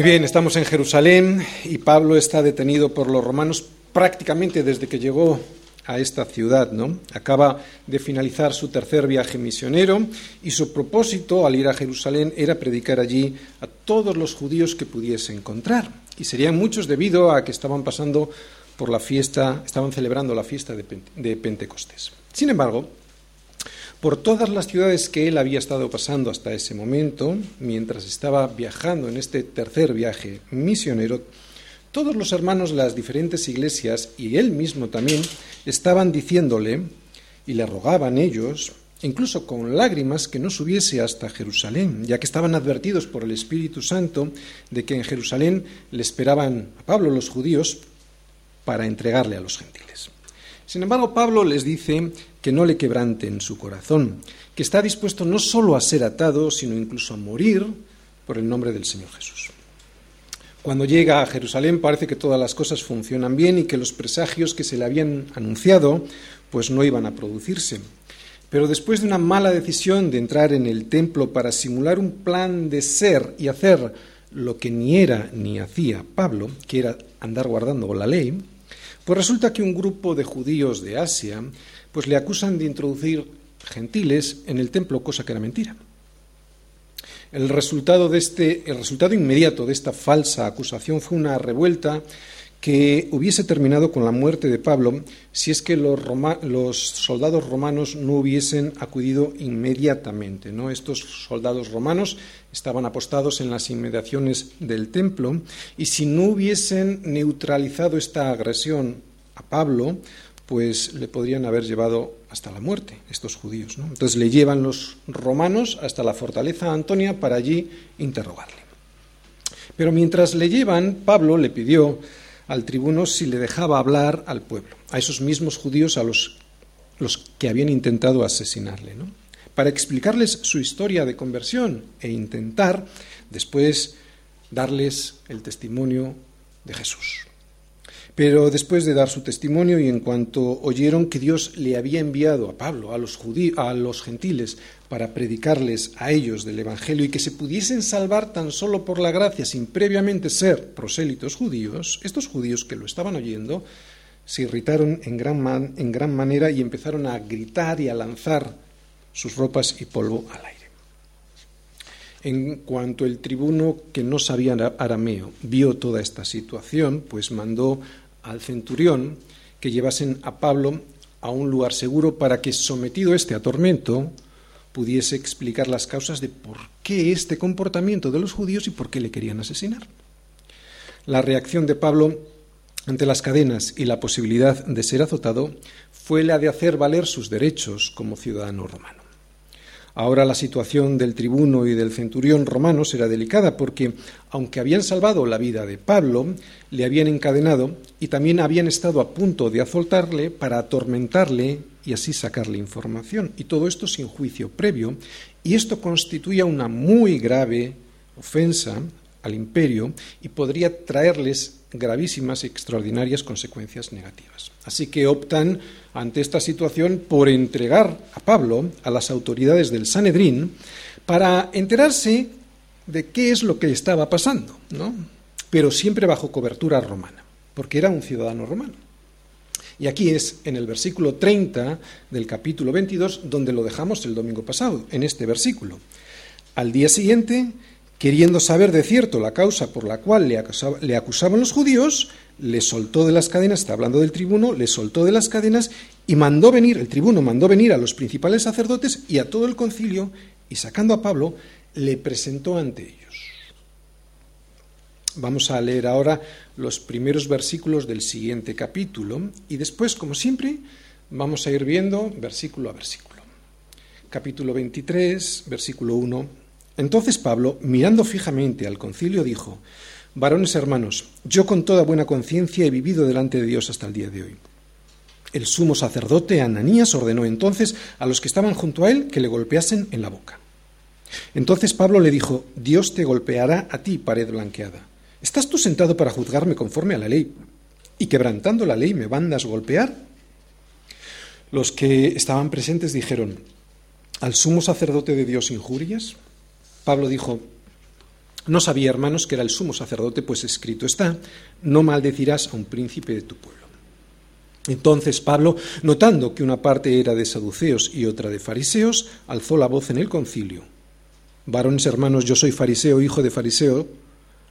Muy bien, estamos en Jerusalén y Pablo está detenido por los romanos prácticamente desde que llegó a esta ciudad, ¿no? Acaba de finalizar su tercer viaje misionero y su propósito al ir a Jerusalén era predicar allí a todos los judíos que pudiese encontrar. Y serían muchos debido a que estaban pasando por la fiesta, estaban celebrando la fiesta de Pentecostés. Sin embargo, por todas las ciudades que él había estado pasando hasta ese momento, mientras estaba viajando en este tercer viaje misionero, todos los hermanos de las diferentes iglesias y él mismo también estaban diciéndole y le rogaban ellos, incluso con lágrimas, que no subiese hasta Jerusalén, ya que estaban advertidos por el Espíritu Santo de que en Jerusalén le esperaban a Pablo los judíos para entregarle a los gentiles. Sin embargo, Pablo les dice que no le quebranten su corazón, que está dispuesto no solo a ser atado, sino incluso a morir por el nombre del Señor Jesús. Cuando llega a Jerusalén parece que todas las cosas funcionan bien y que los presagios que se le habían anunciado pues no iban a producirse. Pero después de una mala decisión de entrar en el templo para simular un plan de ser y hacer lo que ni era ni hacía Pablo, que era andar guardando la ley, pues resulta que un grupo de judíos de Asia pues le acusan de introducir gentiles en el templo, cosa que era mentira. El resultado, de este, el resultado inmediato de esta falsa acusación fue una revuelta que hubiese terminado con la muerte de Pablo si es que los, los soldados romanos no hubiesen acudido inmediatamente. ¿no? Estos soldados romanos estaban apostados en las inmediaciones del templo y si no hubiesen neutralizado esta agresión a Pablo, pues le podrían haber llevado hasta la muerte estos judíos. Entonces le llevan los romanos hasta la fortaleza Antonia para allí interrogarle. Pero mientras le llevan, Pablo le pidió al tribuno si le dejaba hablar al pueblo, a esos mismos judíos a los, los que habían intentado asesinarle, para explicarles su historia de conversión e intentar después darles el testimonio de Jesús. Pero después de dar su testimonio y en cuanto oyeron que Dios le había enviado a Pablo, a los, a los gentiles, para predicarles a ellos del Evangelio y que se pudiesen salvar tan solo por la gracia sin previamente ser prosélitos judíos, estos judíos que lo estaban oyendo se irritaron en gran, en gran manera y empezaron a gritar y a lanzar sus ropas y polvo al aire. En cuanto el tribuno, que no sabía arameo, vio toda esta situación, pues mandó al centurión que llevasen a Pablo a un lugar seguro para que, sometido este a tormento, pudiese explicar las causas de por qué este comportamiento de los judíos y por qué le querían asesinar. La reacción de Pablo ante las cadenas y la posibilidad de ser azotado fue la de hacer valer sus derechos como ciudadano romano. Ahora la situación del tribuno y del centurión romano era delicada porque, aunque habían salvado la vida de Pablo, le habían encadenado y también habían estado a punto de azoltarle para atormentarle y así sacarle información. Y todo esto sin juicio previo. Y esto constituía una muy grave ofensa al imperio y podría traerles gravísimas y extraordinarias consecuencias negativas. Así que optan ante esta situación por entregar a Pablo a las autoridades del Sanedrín para enterarse de qué es lo que estaba pasando, ¿no? pero siempre bajo cobertura romana, porque era un ciudadano romano. Y aquí es en el versículo 30 del capítulo 22 donde lo dejamos el domingo pasado, en este versículo. Al día siguiente queriendo saber de cierto la causa por la cual le, acusaban los judíos, le soltó de las cadenas, está hablando del tribuno, le soltó de las cadenas y mandó venir, el tribuno mandó venir a los principales sacerdotes y a todo el concilio, y sacando a Pablo, le presentó ante ellos. Vamos a leer ahora los primeros versículos del siguiente capítulo y después, como siempre, vamos a ir viendo versículo a versículo. Capítulo 23, versículo 1 entonces Pablo, mirando fijamente al concilio, dijo, Varones hermanos, yo con toda buena conciencia he vivido delante de Dios hasta el día de hoy. El sumo sacerdote Ananías ordenó entonces a los que estaban junto a él que le golpeasen en la boca. Entonces Pablo le dijo, Dios te golpeará a ti, pared blanqueada. ¿Estás tú sentado para juzgarme conforme a la ley y quebrantando la ley me mandas golpear? Los que estaban presentes dijeron, ¿al sumo sacerdote de Dios injurias? Pablo dijo, no sabía, hermanos, que era el sumo sacerdote, pues escrito está, no maldecirás a un príncipe de tu pueblo. Entonces Pablo, notando que una parte era de saduceos y otra de fariseos, alzó la voz en el concilio. Varones hermanos, yo soy fariseo, hijo de fariseo,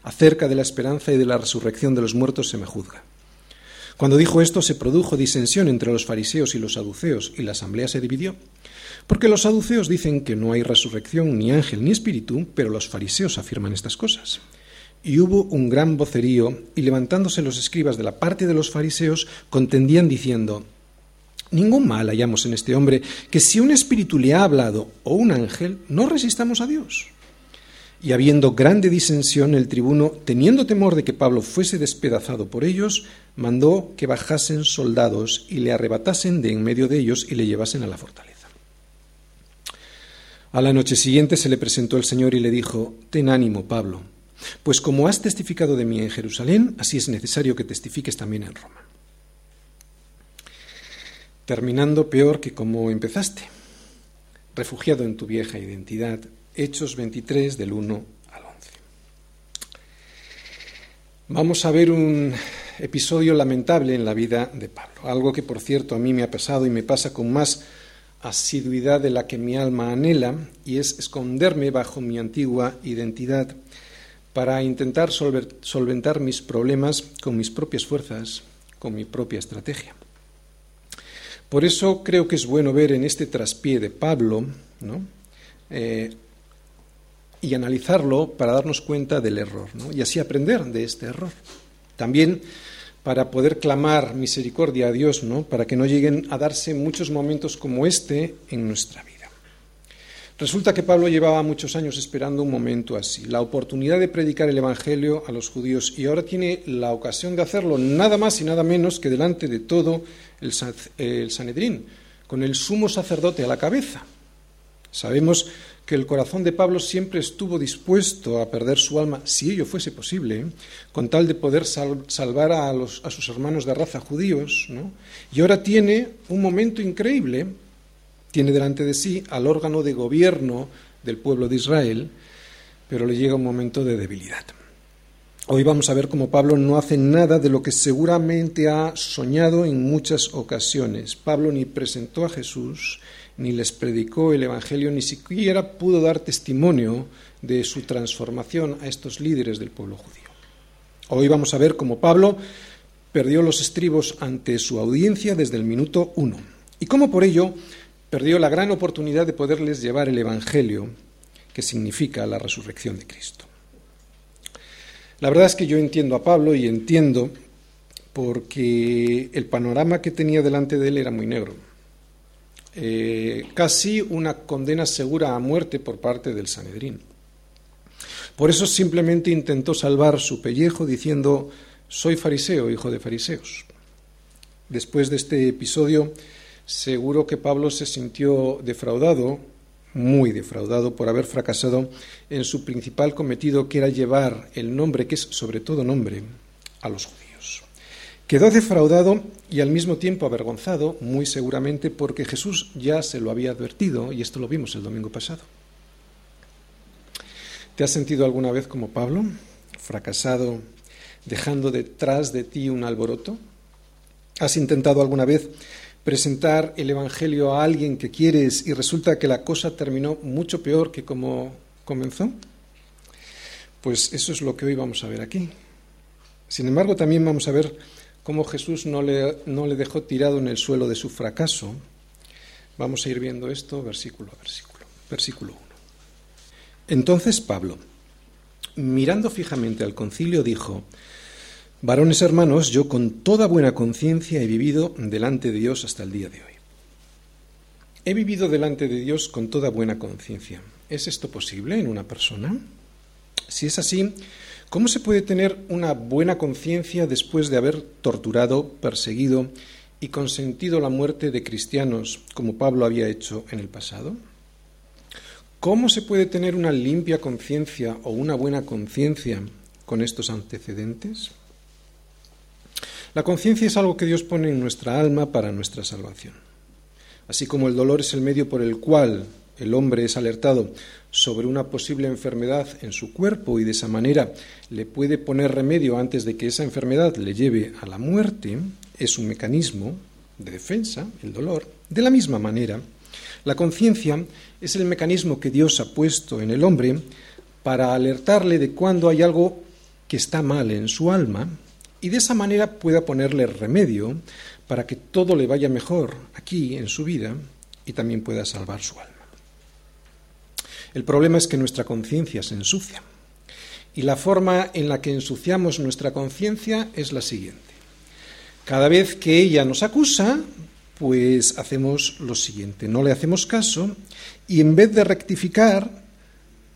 acerca de la esperanza y de la resurrección de los muertos se me juzga. Cuando dijo esto se produjo disensión entre los fariseos y los saduceos y la asamblea se dividió. Porque los saduceos dicen que no hay resurrección, ni ángel, ni espíritu, pero los fariseos afirman estas cosas. Y hubo un gran vocerío, y levantándose los escribas de la parte de los fariseos, contendían diciendo, Ningún mal hallamos en este hombre, que si un espíritu le ha hablado o un ángel, no resistamos a Dios. Y habiendo grande disensión, el tribuno, teniendo temor de que Pablo fuese despedazado por ellos, mandó que bajasen soldados y le arrebatasen de en medio de ellos y le llevasen a la fortaleza. A la noche siguiente se le presentó el Señor y le dijo, Ten ánimo, Pablo pues como has testificado de mí en Jerusalén, así es necesario que testifiques también en Roma. Terminando peor que como empezaste, refugiado en tu vieja identidad, Hechos 23 del 1 al 11. Vamos a ver un episodio lamentable en la vida de Pablo, algo que por cierto a mí me ha pasado y me pasa con más asiduidad de la que mi alma anhela, y es esconderme bajo mi antigua identidad para intentar solventar mis problemas con mis propias fuerzas, con mi propia estrategia. Por eso creo que es bueno ver en este traspié de Pablo eh, y analizarlo para darnos cuenta del error y así aprender de este error. También para poder clamar misericordia a Dios, ¿no? para que no lleguen a darse muchos momentos como este en nuestra vida. Resulta que Pablo llevaba muchos años esperando un momento así, la oportunidad de predicar el Evangelio a los judíos y ahora tiene la ocasión de hacerlo nada más y nada menos que delante de todo el, Sanedrín, con el sumo sacerdote a la cabeza. Sabemos que el corazón de Pablo siempre estuvo dispuesto a perder su alma, si ello fuese posible, con tal de poder salvar a, sus hermanos de raza judíos, ¿no? y ahora tiene un momento increíble tiene delante de sí al órgano de gobierno del pueblo de Israel, pero le llega un momento de debilidad. Hoy vamos a ver cómo Pablo no hace nada de lo que seguramente ha soñado en muchas ocasiones. Pablo ni presentó a Jesús, ni les predicó el Evangelio, ni siquiera pudo dar testimonio de su transformación a estos líderes del pueblo judío. Hoy vamos a ver cómo Pablo perdió los estribos ante su audiencia desde el minuto uno y cómo por ello perdió la gran oportunidad de poderles llevar el Evangelio, que significa la resurrección de Cristo. La verdad es que yo entiendo a Pablo y entiendo porque el panorama que tenía delante de él era muy negro. Eh, casi una condena segura a muerte por parte del Sanedrín. Por eso simplemente intentó salvar su pellejo diciendo, soy fariseo, hijo de fariseos. Después de este episodio, Seguro que Pablo se sintió defraudado, muy defraudado, por haber fracasado en su principal cometido, que era llevar el nombre, que es sobre todo nombre, a los judíos. Quedó defraudado y al mismo tiempo avergonzado, muy seguramente porque Jesús ya se lo había advertido, y esto lo vimos el domingo pasado. ¿Te has sentido alguna vez como Pablo, fracasado, dejando detrás de ti un alboroto? ¿Has intentado alguna vez presentar el Evangelio a alguien que quieres y resulta que la cosa terminó mucho peor que como comenzó? Pues eso es lo que hoy vamos a ver aquí. Sin embargo, también vamos a ver cómo Jesús no le, no le dejó tirado en el suelo de su fracaso. Vamos a ir viendo esto versículo a versículo. Versículo 1. Entonces Pablo, mirando fijamente al concilio, dijo, Varones hermanos, yo con toda buena conciencia he vivido delante de Dios hasta el día de hoy. He vivido delante de Dios con toda buena conciencia. ¿Es esto posible en una persona? Si es así, ¿cómo se puede tener una buena conciencia después de haber torturado, perseguido y consentido la muerte de cristianos como Pablo había hecho en el pasado? ¿Cómo se puede tener una limpia conciencia o una buena conciencia con estos antecedentes? La conciencia es algo que Dios pone en nuestra alma para nuestra salvación. Así como el dolor es el medio por el cual el hombre es alertado sobre una posible enfermedad en su cuerpo y de esa manera le puede poner remedio antes de que esa enfermedad le lleve a la muerte, es un mecanismo de defensa, el dolor. De la misma manera, la conciencia es el mecanismo que Dios ha puesto en el hombre para alertarle de cuando hay algo que está mal en su alma y de esa manera pueda ponerle remedio para que todo le vaya mejor aquí en su vida y también pueda salvar su alma. El problema es que nuestra conciencia se ensucia. Y la forma en la que ensuciamos nuestra conciencia es la siguiente. Cada vez que ella nos acusa, pues hacemos lo siguiente, no le hacemos caso y en vez de rectificar,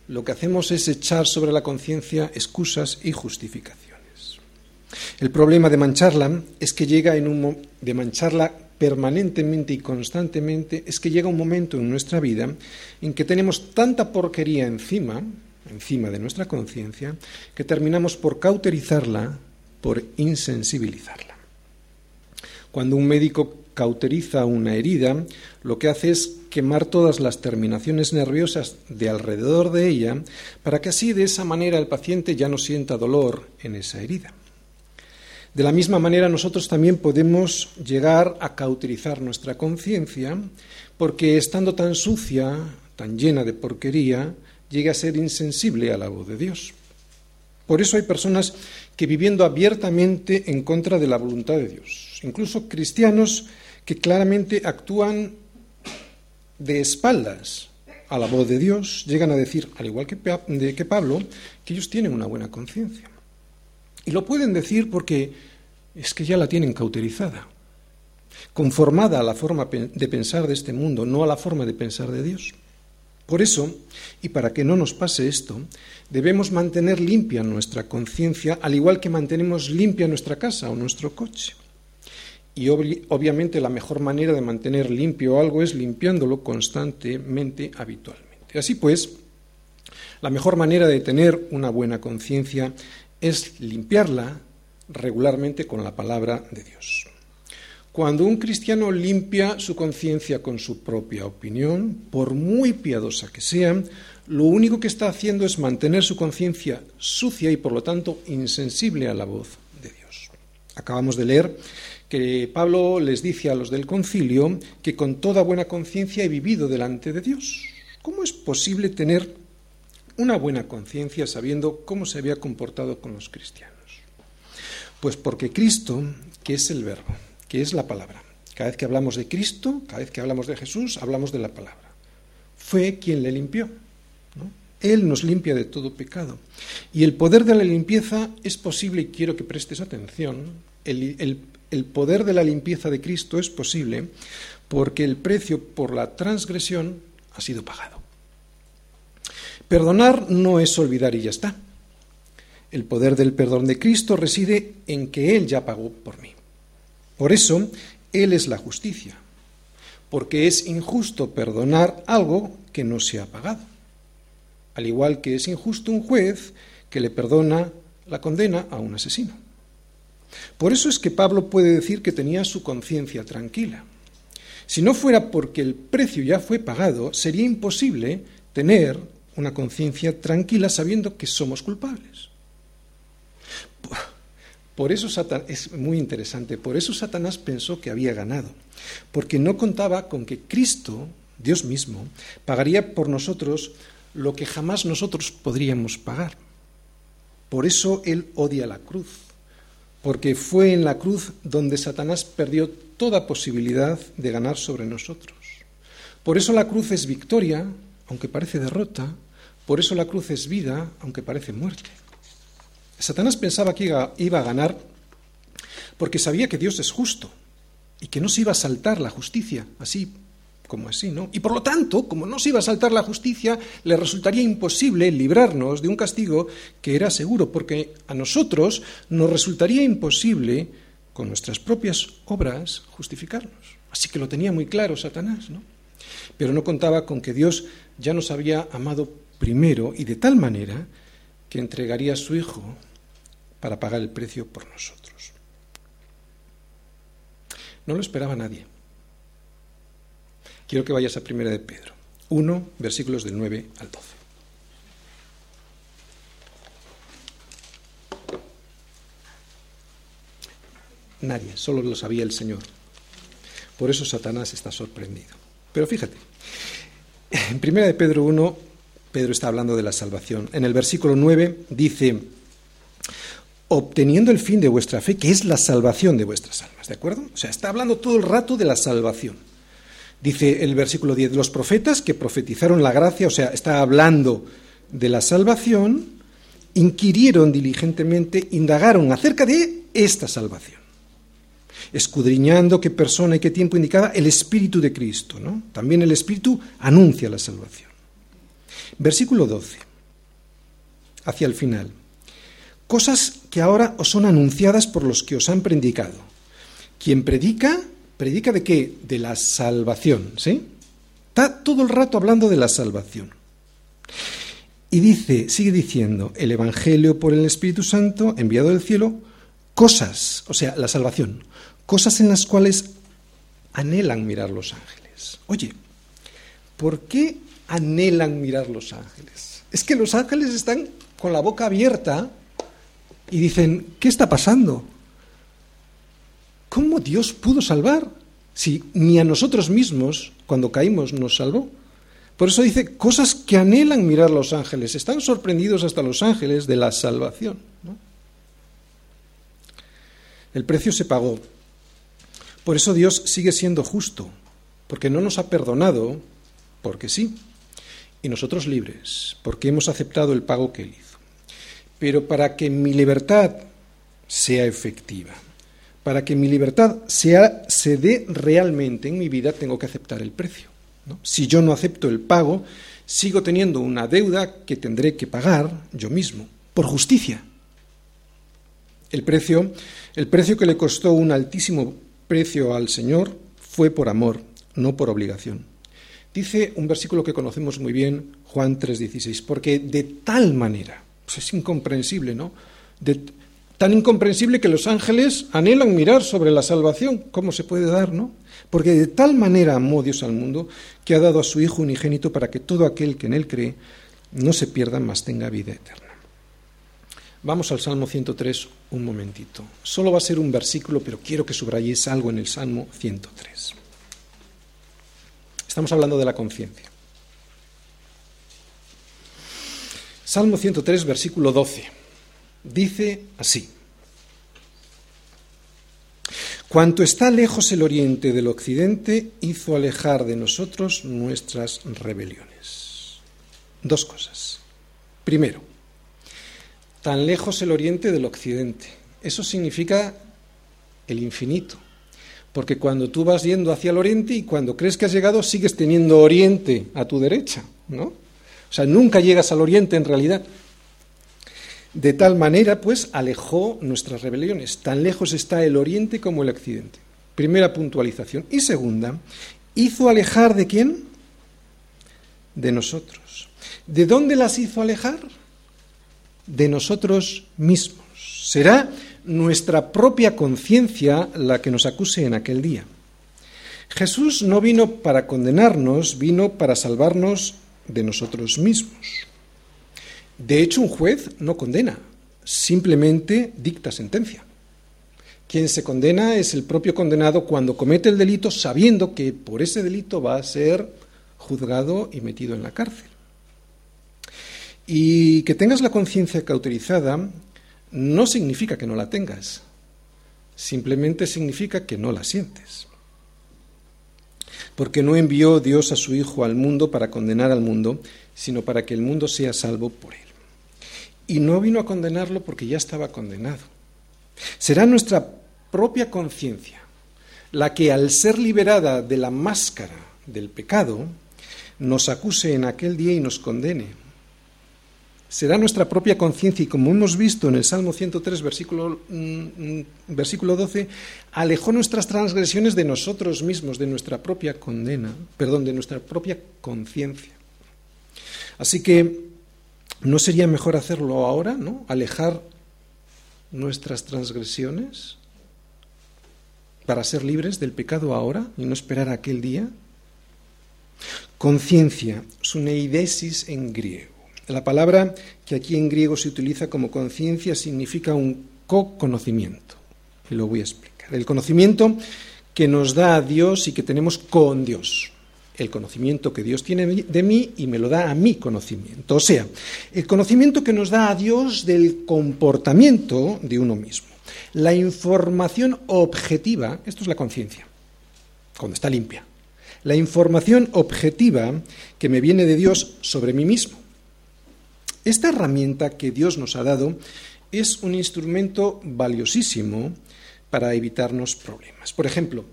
lo que hacemos es echar sobre la conciencia excusas y justificaciones. El problema de mancharla es que llega en un de mancharla permanentemente y constantemente es que llega un momento en nuestra vida en que tenemos tanta porquería encima, encima de nuestra conciencia, que terminamos por cauterizarla, por insensibilizarla. Cuando un médico cauteriza una herida, lo que hace es quemar todas las terminaciones nerviosas de alrededor de ella para que así de esa manera el paciente ya no sienta dolor en esa herida. De la misma manera, nosotros también podemos llegar a cauterizar nuestra conciencia, porque estando tan sucia, tan llena de porquería, llega a ser insensible a la voz de Dios. Por eso hay personas que viviendo abiertamente en contra de la voluntad de Dios, incluso cristianos que claramente actúan de espaldas a la voz de Dios, llegan a decir, al igual que, que Pablo, que ellos tienen una buena conciencia. Y lo pueden decir porque es que ya la tienen cauterizada, conformada a la forma de pensar de este mundo, no a la forma de pensar de Dios. Por eso, y para que no nos pase esto, debemos mantener limpia nuestra conciencia, al igual que mantenemos limpia nuestra casa o nuestro coche. Y obviamente la mejor manera de mantener limpio algo es limpiándolo constantemente, habitualmente. Así pues, la mejor manera de tener una buena conciencia es limpiarla regularmente con la palabra de Dios. Cuando un cristiano limpia su conciencia con su propia opinión, por muy piadosa que sea, lo único que está haciendo es mantener su conciencia sucia y por lo tanto insensible a la voz de Dios. Acabamos de leer que Pablo les dice a los del concilio que con toda buena conciencia he vivido delante de Dios. ¿Cómo es posible tener una buena conciencia sabiendo cómo se había comportado con los cristianos. Pues porque Cristo, que es el verbo, que es la palabra, cada vez que hablamos de Cristo, cada vez que hablamos de Jesús, hablamos de la palabra, fue quien le limpió. Él nos limpia de todo pecado. Y el poder de la limpieza es posible, y quiero que prestes atención, el, el poder de la limpieza de Cristo es posible porque el precio por la transgresión ha sido pagado. Perdonar no es olvidar y ya está. El poder del perdón de Cristo reside en que Él ya pagó por mí. Por eso, Él es la justicia, porque es injusto perdonar algo que no se ha pagado. Al igual que es injusto un juez que le perdona la condena a un asesino. Por eso es que Pablo puede decir que tenía su conciencia tranquila. Si no fuera porque el precio ya fue pagado, sería imposible tener una conciencia tranquila sabiendo que somos culpables. Por eso Satanás, es muy interesante, por eso Satanás pensó que había ganado, porque no contaba con que Cristo, Dios mismo, pagaría por nosotros lo que jamás nosotros podríamos pagar. Por eso él odia la cruz, porque fue en la cruz donde Satanás perdió toda posibilidad de ganar sobre nosotros. Por eso la cruz es victoria, aunque parece derrota, por eso la cruz es vida, aunque parece muerte. Satanás pensaba que iba a ganar porque sabía que Dios es justo y que no se iba a saltar la justicia, así como así, ¿no? Y por lo tanto, como no se iba a saltar la justicia, le resultaría imposible librarnos de un castigo que era seguro, porque a nosotros nos resultaría imposible con nuestras propias obras, justificarnos. Así que lo tenía muy claro Satanás, ¿no? Pero no contaba con que Dios ya nos había amado primero y de tal manera que entregaría a su Hijo para pagar el precio por nosotros. No lo esperaba nadie. Quiero que vayas a Primera de Pedro 1, versículos del 9 al 12. Nadie, solo lo sabía el Señor. Por eso Satanás está sorprendido. Pero fíjate, en Primera de Pedro 1, Pedro está hablando de la salvación. En el versículo 9 dice, obteniendo el fin de vuestra fe, que es la salvación de vuestras almas, ¿de acuerdo? O sea, está hablando todo el rato de la salvación. Dice el versículo 10, los profetas que profetizaron la gracia, o sea, está hablando de la salvación, inquirieron diligentemente, indagaron acerca de esta salvación escudriñando qué persona y qué tiempo indicaba el Espíritu de Cristo. ¿no? También el Espíritu anuncia la salvación. Versículo 12, hacia el final. Cosas que ahora os son anunciadas por los que os han predicado. Quien predica, predica de qué? De la salvación, ¿sí? Está todo el rato hablando de la salvación. Y dice, sigue diciendo, el Evangelio por el Espíritu Santo, enviado del cielo, cosas, o sea, la salvación, cosas en las cuales anhelan mirar los ángeles. Oye, ¿por qué anhelan mirar los ángeles? Es que los ángeles están con la boca abierta y dicen, ¿qué está pasando? ¿Cómo Dios pudo salvar si ni a nosotros mismos, cuando caímos, nos salvó? Por eso dice, cosas que anhelan mirar los ángeles. Están sorprendidos hasta los ángeles de la salvación. El precio se pagó, por eso Dios sigue siendo justo, porque no nos ha perdonado, porque sí, y nosotros libres, porque hemos aceptado el pago que Él hizo. Pero para que mi libertad sea efectiva, para que mi libertad sea, se dé realmente en mi vida, tengo que aceptar el precio. Si yo no acepto el pago, sigo teniendo una deuda que tendré que pagar yo mismo, por justicia. El precio, el precio que le costó un altísimo precio al Señor fue por amor, no por obligación. Dice un versículo que conocemos muy bien, Juan 3:16, porque de tal manera, pues es incomprensible, ¿no? tan incomprensible que los ángeles anhelan mirar sobre la salvación, ¿cómo se puede dar, no? Porque de tal manera amó Dios al mundo que ha dado a su Hijo unigénito para que todo aquel que en él cree no se pierda, mas tenga vida eterna. Vamos al Salmo 103 un momentito. Solo va a ser un versículo, pero quiero que subrayéis algo en el Salmo 103. Estamos hablando de la conciencia. Salmo 103, versículo 12. Dice así. Cuanto está lejos el oriente del occidente, hizo alejar de nosotros nuestras rebeliones. Dos cosas. Primero, tan lejos el oriente del occidente. Eso significa el infinito. Porque cuando tú vas yendo hacia el oriente y cuando crees que has llegado, sigues teniendo oriente a tu derecha, ¿no? O sea, nunca llegas al oriente en realidad. De tal manera, pues, alejó nuestras rebeliones. Tan lejos está el oriente como el occidente. Primera puntualización. Y segunda, hizo alejar de quién? De nosotros. ¿De dónde las hizo alejar? De nosotros mismos. Será nuestra propia conciencia la que nos acuse en aquel día. Jesús no vino para condenarnos, vino para salvarnos de nosotros mismos. De hecho, un juez no condena, simplemente dicta sentencia. Quien se condena es el propio condenado cuando comete el delito sabiendo que por ese delito va a ser juzgado y metido en la cárcel. Y que tengas la conciencia cauterizada no significa que no la tengas, simplemente significa que no la sientes. Porque no envió Dios a su Hijo al mundo para condenar al mundo, sino para que el mundo sea salvo por él. Y no vino a condenarlo porque ya estaba condenado. Será nuestra propia conciencia la que al ser liberada de la máscara del pecado, nos acuse en aquel día y nos condene será nuestra propia conciencia y como hemos visto en el Salmo 103, versículo, mm, versículo 12, alejó nuestras transgresiones de nosotros mismos, de nuestra propia condena, perdón, de nuestra propia conciencia. Así que ¿no sería mejor hacerlo ahora, ¿no? Alejar nuestras transgresiones para ser libres del pecado ahora y no esperar aquel día? Conciencia, suneidesis en griego. La palabra que aquí en griego se utiliza como conciencia significa un co-conocimiento. Y lo voy a explicar. El conocimiento que nos da a Dios y que tenemos con Dios. El conocimiento que Dios tiene de mí y me lo da a mi conocimiento. O sea, el conocimiento que nos da a Dios del comportamiento de uno mismo. La información objetiva, esto es la conciencia, cuando está limpia. La información objetiva que me viene de Dios sobre mí mismo. Esta herramienta que Dios nos ha dado es un instrumento valiosísimo para evitarnos problemas. Por ejemplo,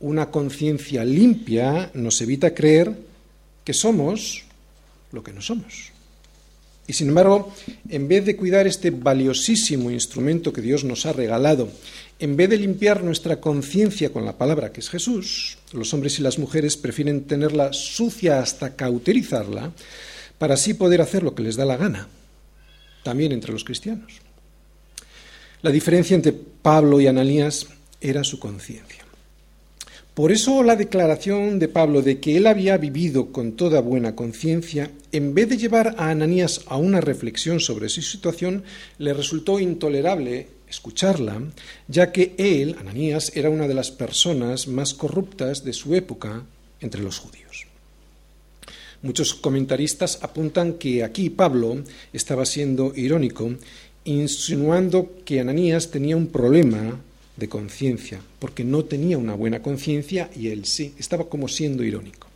una conciencia limpia nos evita creer que somos lo que no somos. Y sin embargo, en vez de cuidar este valiosísimo instrumento que Dios nos ha regalado, en vez de limpiar nuestra conciencia con la palabra que es Jesús, los hombres y las mujeres prefieren tenerla sucia hasta cauterizarla para así poder hacer lo que les da la gana, también entre los cristianos. La diferencia entre Pablo y Ananías era su conciencia. Por eso la declaración de Pablo de que él había vivido con toda buena conciencia, en vez de llevar a Ananías a una reflexión sobre su situación, le resultó intolerable escucharla, ya que él, Ananías, era una de las personas más corruptas de su época entre los judíos. Muchos comentaristas apuntan que aquí Pablo estaba siendo irónico, insinuando que Ananías tenía un problema de conciencia, porque no tenía una buena conciencia y él sí, estaba como siendo irónico.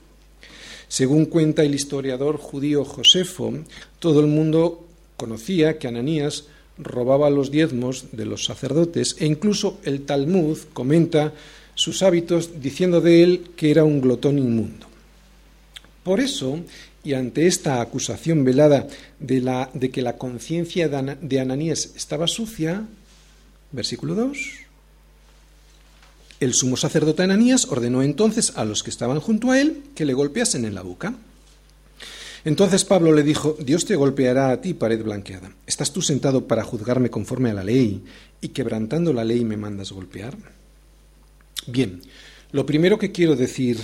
Según cuenta el historiador judío Josefo, todo el mundo conocía que Ananías robaba los diezmos de los sacerdotes e incluso el Talmud comenta sus hábitos diciendo de él que era un glotón inmundo. Por eso, y ante esta acusación velada de, que la conciencia de Ananías estaba sucia, versículo 2, el sumo sacerdote Ananías ordenó entonces a los que estaban junto a él que le golpeasen en la boca. Entonces Pablo le dijo, Dios te golpeará a ti, pared blanqueada. ¿Estás tú sentado para juzgarme conforme a la ley y quebrantando la ley me mandas golpear? Bien, lo primero que quiero decir,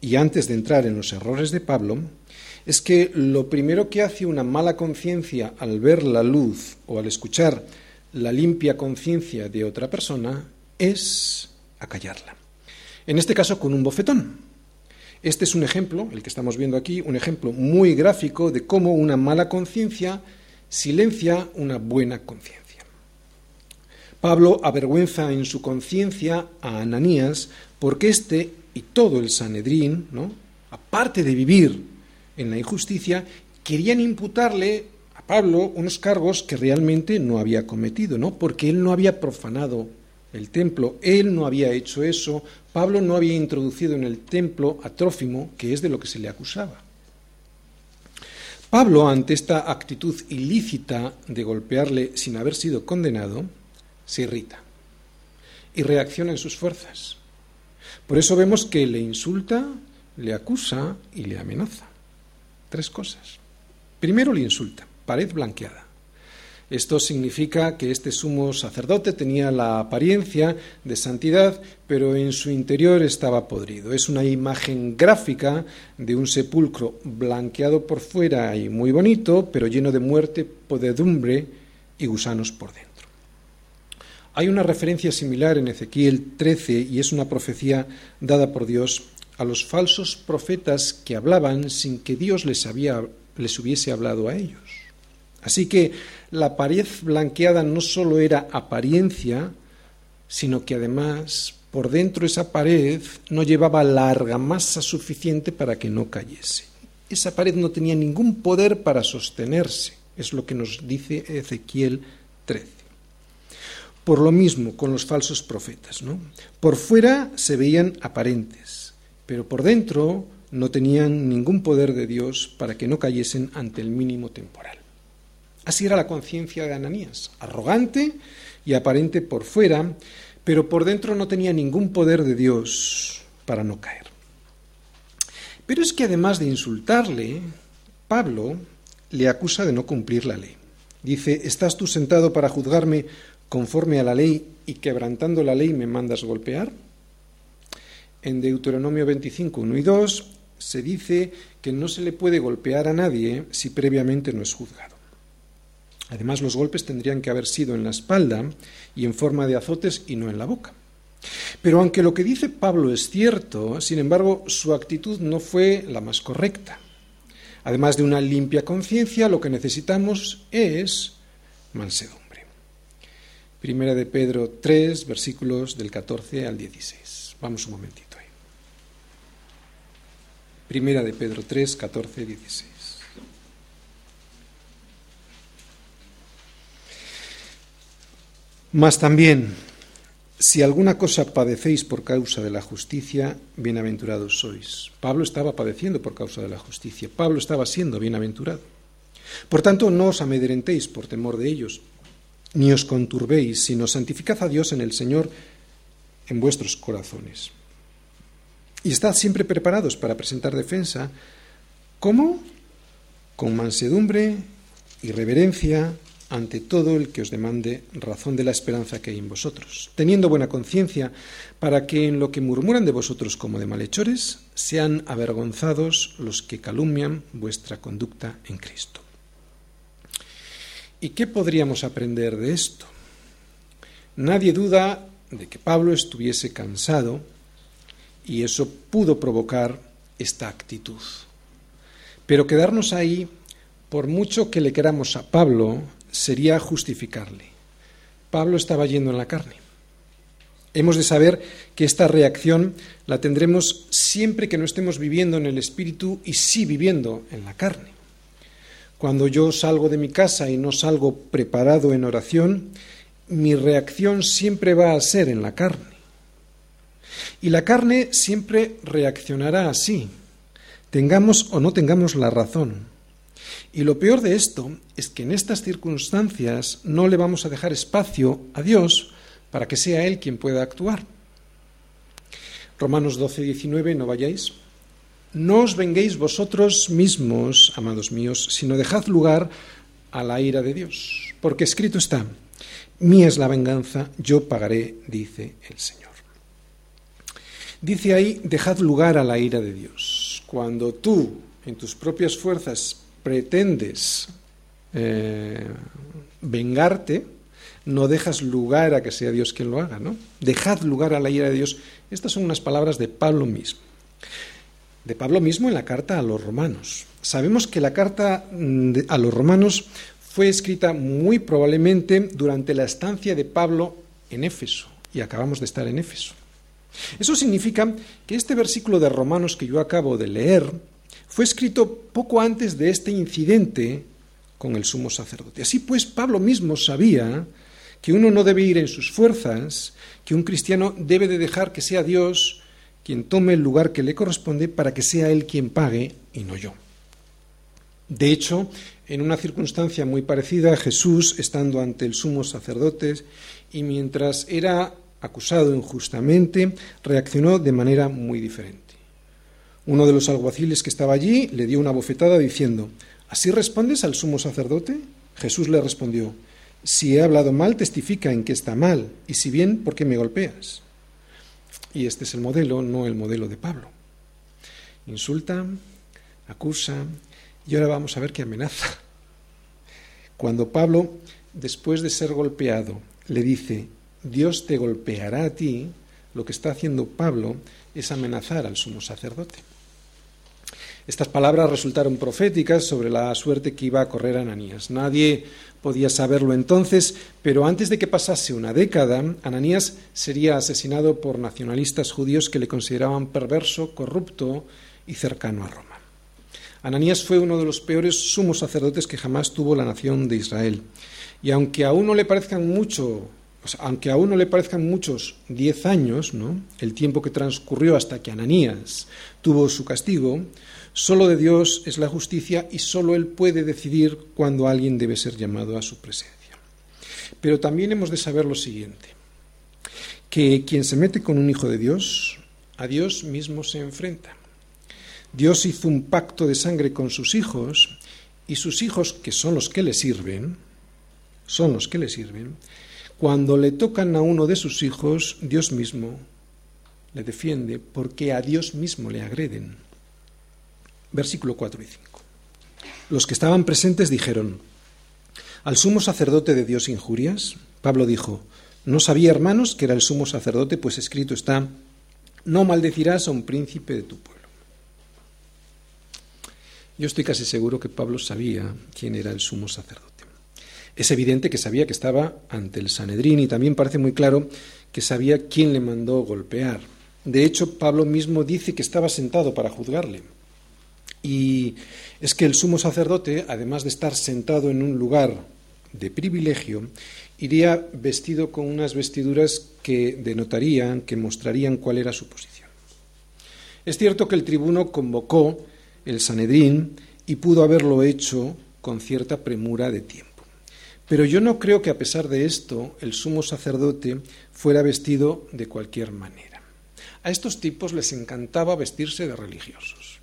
y antes de entrar en los errores de Pablo, es que lo primero que hace una mala conciencia al ver la luz o al escuchar la limpia conciencia de otra persona es acallarla. En este caso con un bofetón. Este es un ejemplo, el que estamos viendo aquí, un ejemplo muy gráfico de cómo una mala conciencia silencia una buena conciencia. Pablo avergüenza en su conciencia a Ananías porque éste y todo el Sanedrín, ¿no? aparte de vivir en la injusticia, querían imputarle a Pablo unos cargos que realmente no había cometido, ¿no? porque él no había profanado el templo. Él no había hecho eso. Pablo no había introducido en el templo a Trófimo, que es de lo que se le acusaba. Pablo, ante esta actitud ilícita de golpearle sin haber sido condenado, se irrita y reacciona en sus fuerzas. Por eso vemos que le insulta, le acusa y le amenaza. Tres cosas. Primero le insulta, pared blanqueada. Esto significa que este sumo sacerdote tenía la apariencia de santidad, pero en su interior estaba podrido. Es una imagen gráfica de un sepulcro blanqueado por fuera y muy bonito, pero lleno de muerte, podedumbre y gusanos por dentro. Hay una referencia similar en Ezequiel 13 y es una profecía dada por Dios a los falsos profetas que hablaban sin que Dios les, hubiese hablado a ellos. Así que la pared blanqueada no solo era apariencia, sino que además por dentro esa pared no llevaba larga masa suficiente para que no cayese. Esa pared no tenía ningún poder para sostenerse, es lo que nos dice Ezequiel 13. Por lo mismo con los falsos profetas, ¿no? Por fuera se veían aparentes, pero por dentro no tenían ningún poder de Dios para que no cayesen ante el mínimo temporal. Así era la conciencia de Ananías, arrogante y aparente por fuera, pero por dentro no tenía ningún poder de Dios para no caer. Pero es que además de insultarle, Pablo le acusa de no cumplir la ley. Dice, ¿estás tú sentado para juzgarme conforme a la ley y quebrantando la ley me mandas golpear? En Deuteronomio 25, 1 y 2 se dice que no se le puede golpear a nadie si previamente no es juzgado. Además, los golpes tendrían que haber sido en la espalda y en forma de azotes y no en la boca. Pero aunque lo que dice Pablo es cierto, sin embargo, su actitud no fue la más correcta. Además de una limpia conciencia, lo que necesitamos es mansedumbre. Primera de Pedro 3, versículos del 14 al 16. Vamos un momentito ahí. Primera de Pedro 3, 14, 16. Mas también, si alguna cosa padecéis por causa de la justicia, bienaventurados sois. Pablo estaba padeciendo por causa de la justicia. Pablo estaba siendo bienaventurado. Por tanto, no os amedrentéis por temor de ellos, ni os conturbéis, sino santificad a Dios en el Señor en vuestros corazones. Y estad siempre preparados para presentar defensa. ¿Cómo? Con mansedumbre y reverencia ante todo el que os demande razón de la esperanza que hay en vosotros, teniendo buena conciencia, para que en lo que murmuran de vosotros como de malhechores, sean avergonzados los que calumnian vuestra conducta en Cristo. ¿Y qué podríamos aprender de esto? Nadie duda de que Pablo estuviese cansado y eso pudo provocar esta actitud. Pero quedarnos ahí, por mucho que le queramos a Pablo, sería justificarle. Pablo estaba yendo en la carne. Hemos de saber que esta reacción la tendremos siempre que no estemos viviendo en el espíritu y sí viviendo en la carne. Cuando yo salgo de mi casa y no salgo preparado en oración, mi reacción siempre va a ser en la carne. Y la carne siempre reaccionará así, tengamos o no tengamos la razón. Y lo peor de esto es que en estas circunstancias no le vamos a dejar espacio a Dios para que sea Él quien pueda actuar. Romanos 12, 19, no vayáis. No os venguéis vosotros mismos, amados míos, sino dejad lugar a la ira de Dios, porque escrito está, mía es la venganza, yo pagaré, dice el Señor. Dice ahí, dejad lugar a la ira de Dios. Cuando tú, en tus propias fuerzas, pretendes eh, vengarte, no dejas lugar a que sea Dios quien lo haga, ¿no? Dejad lugar a la ira de Dios. Estas son unas palabras de Pablo mismo. De Pablo mismo en la carta a los romanos. Sabemos que la carta mm, a los romanos fue escrita muy probablemente durante la estancia de Pablo en Éfeso, y acabamos de estar en Éfeso. Eso significa que este versículo de Romanos que yo acabo de leer fue escrito poco antes de este incidente con el sumo sacerdote. Así pues, Pablo mismo sabía que uno no debe ir en sus fuerzas, que un cristiano debe de dejar que sea Dios quien tome el lugar que le corresponde para que sea Él quien pague y no yo. De hecho, en una circunstancia muy parecida, Jesús, estando ante el sumo sacerdote y mientras era acusado injustamente, reaccionó de manera muy diferente. Uno de los alguaciles que estaba allí le dio una bofetada diciendo, ¿Así respondes al sumo sacerdote? Jesús le respondió, Si he hablado mal, testifica en que está mal, y si bien, ¿por qué me golpeas? Y este es el modelo, no el modelo de Pablo. Insulta, acusa, y ahora vamos a ver qué amenaza. Cuando Pablo, después de ser golpeado, le dice, Dios te golpeará a ti, lo que está haciendo Pablo es amenazar al sumo sacerdote. Estas palabras resultaron proféticas sobre la suerte que iba a correr Ananías. Nadie podía saberlo entonces, pero antes de que pasase una década, Ananías sería asesinado por nacionalistas judíos que le consideraban perverso, corrupto y cercano a Roma. Ananías fue uno de los peores sumos sacerdotes que jamás tuvo la nación de Israel. Y aunque a uno le parezcan mucho aunque le parezcan muchos diez años, ¿no? el tiempo que transcurrió hasta que Ananías tuvo su castigo, solo de Dios es la justicia y solo Él puede decidir cuándo alguien debe ser llamado a su presencia. Pero también hemos de saber lo siguiente, que quien se mete con un hijo de Dios, a Dios mismo se enfrenta. Dios hizo un pacto de sangre con sus hijos y sus hijos, que son los que le sirven, son los que le sirven, cuando le tocan a uno de sus hijos, Dios mismo le defiende porque a Dios mismo le agreden. Versículo 4 y 5. Los que estaban presentes dijeron, ¿al sumo sacerdote de Dios injurias? Pablo dijo, no sabía, hermanos, que era el sumo sacerdote, pues escrito está, no maldecirás a un príncipe de tu pueblo. Yo estoy casi seguro que Pablo sabía quién era el sumo sacerdote. Es evidente que sabía que estaba ante el Sanedrín y también parece muy claro que sabía quién le mandó golpear. De hecho, Pablo mismo dice que estaba sentado para juzgarle. Y es que el sumo sacerdote, además de estar sentado en un lugar de privilegio, iría vestido con unas vestiduras que denotarían, que mostrarían cuál era su posición. Es cierto que el tribuno convocó el Sanedrín y pudo haberlo hecho con cierta premura de tiempo. Pero yo no creo que a pesar de esto el sumo sacerdote fuera vestido de cualquier manera. A estos tipos les encantaba vestirse de religiosos.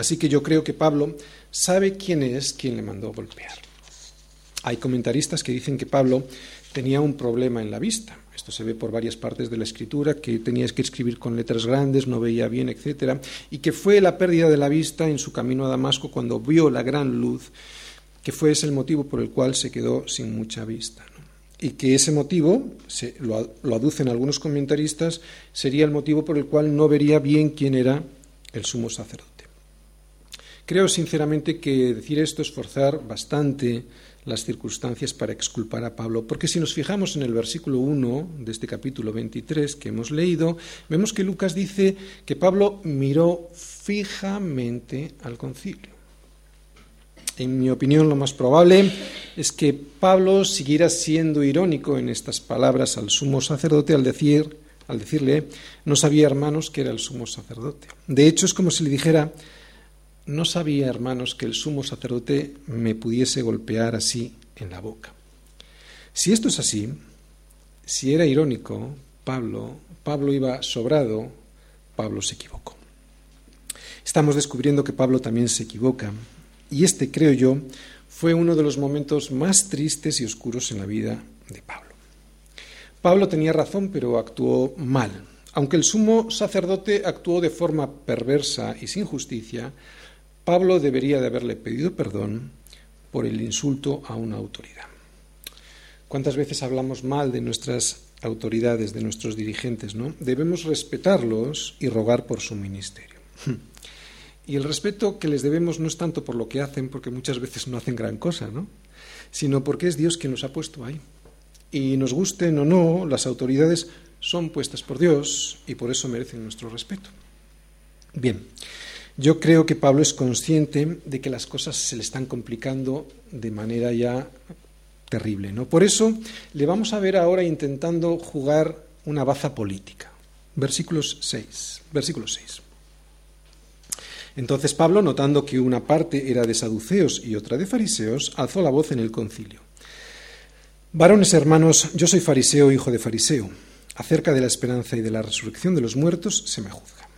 Así que yo creo que Pablo sabe quién es quien le mandó golpear. Hay comentaristas que dicen que Pablo tenía un problema en la vista. Esto se ve por varias partes de la escritura, que tenía que escribir con letras grandes, no veía bien, etc. Y que fue la pérdida de la vista en su camino a Damasco cuando vio la gran luz, que fue ese el motivo por el cual se quedó sin mucha vista. Y que ese motivo, se, lo, lo aducen algunos comentaristas, sería el motivo por el cual no vería bien quién era el sumo sacerdote. Creo sinceramente que decir esto es forzar bastante las circunstancias para exculpar a Pablo, porque si nos fijamos en el versículo 1 de este capítulo 23 que hemos leído, vemos que Lucas dice que Pablo miró fijamente al concilio. En mi opinión, lo más probable es que Pablo siguiera siendo irónico en estas palabras al sumo sacerdote al decir, al decirle, no sabía, hermanos, que era el sumo sacerdote. De hecho, es como si le dijera, no sabía, hermanos, que el sumo sacerdote me pudiese golpear así en la boca. Si esto es así, si era irónico, Pablo, Pablo iba sobrado, Pablo se equivocó. Estamos descubriendo que Pablo también se equivoca, y este, creo yo, fue uno de los momentos más tristes y oscuros en la vida de Pablo. Pablo tenía razón, pero actuó mal. Aunque el sumo sacerdote actuó de forma perversa y sin justicia, Pablo debería de haberle pedido perdón por el insulto a una autoridad. ¿Cuántas veces hablamos mal de nuestras autoridades, de nuestros dirigentes, no? Debemos respetarlos y rogar por su ministerio. Y el respeto que les debemos no es tanto por lo que hacen, porque muchas veces no hacen gran cosa, ¿no? Sino porque es Dios quien nos ha puesto ahí. Y nos gusten o no, las autoridades son puestas por Dios y por eso merecen nuestro respeto. Bien, yo creo que Pablo es consciente de que las cosas se le están complicando de manera ya terrible. ¿no? Por eso le vamos a ver ahora intentando jugar una baza política. Versículos 6. Versículo 6. Entonces Pablo, notando que una parte era de saduceos y otra de fariseos, alzó la voz en el concilio. Varones hermanos, yo soy fariseo, hijo de fariseo. Acerca de la esperanza y de la resurrección de los muertos se me juzga.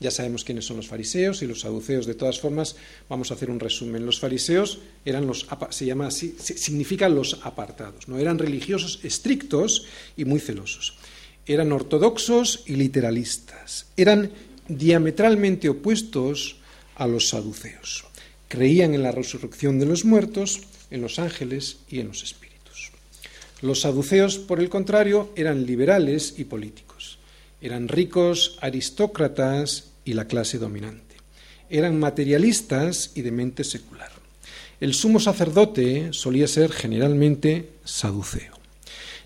Ya sabemos quiénes son los fariseos y los saduceos. De todas formas, vamos a hacer un resumen. Los fariseos eran los, se llama así, significan los apartados. No eran religiosos estrictos y muy celosos. Eran ortodoxos y literalistas. Eran diametralmente opuestos a los saduceos. Creían en la resurrección de los muertos, en los ángeles y en los espíritus. Los saduceos, por el contrario, eran liberales y políticos. Eran ricos aristócratas y la clase dominante. Eran materialistas y de mente secular. El sumo sacerdote solía ser generalmente saduceo.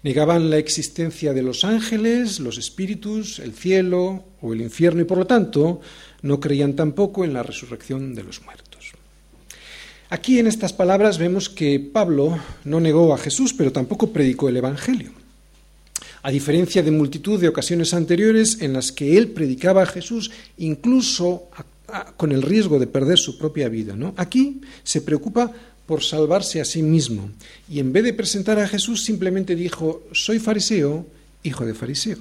Negaban la existencia de los ángeles, los espíritus, el cielo o el infierno y por lo tanto no creían tampoco en la resurrección de los muertos. Aquí en estas palabras vemos que Pablo no negó a Jesús, pero tampoco predicó el Evangelio. A diferencia de multitud de ocasiones anteriores en las que él predicaba a Jesús, incluso con el riesgo de perder su propia vida. Aquí se preocupa por salvarse a sí mismo y en vez de presentar a Jesús simplemente dijo, soy fariseo, hijo de fariseo.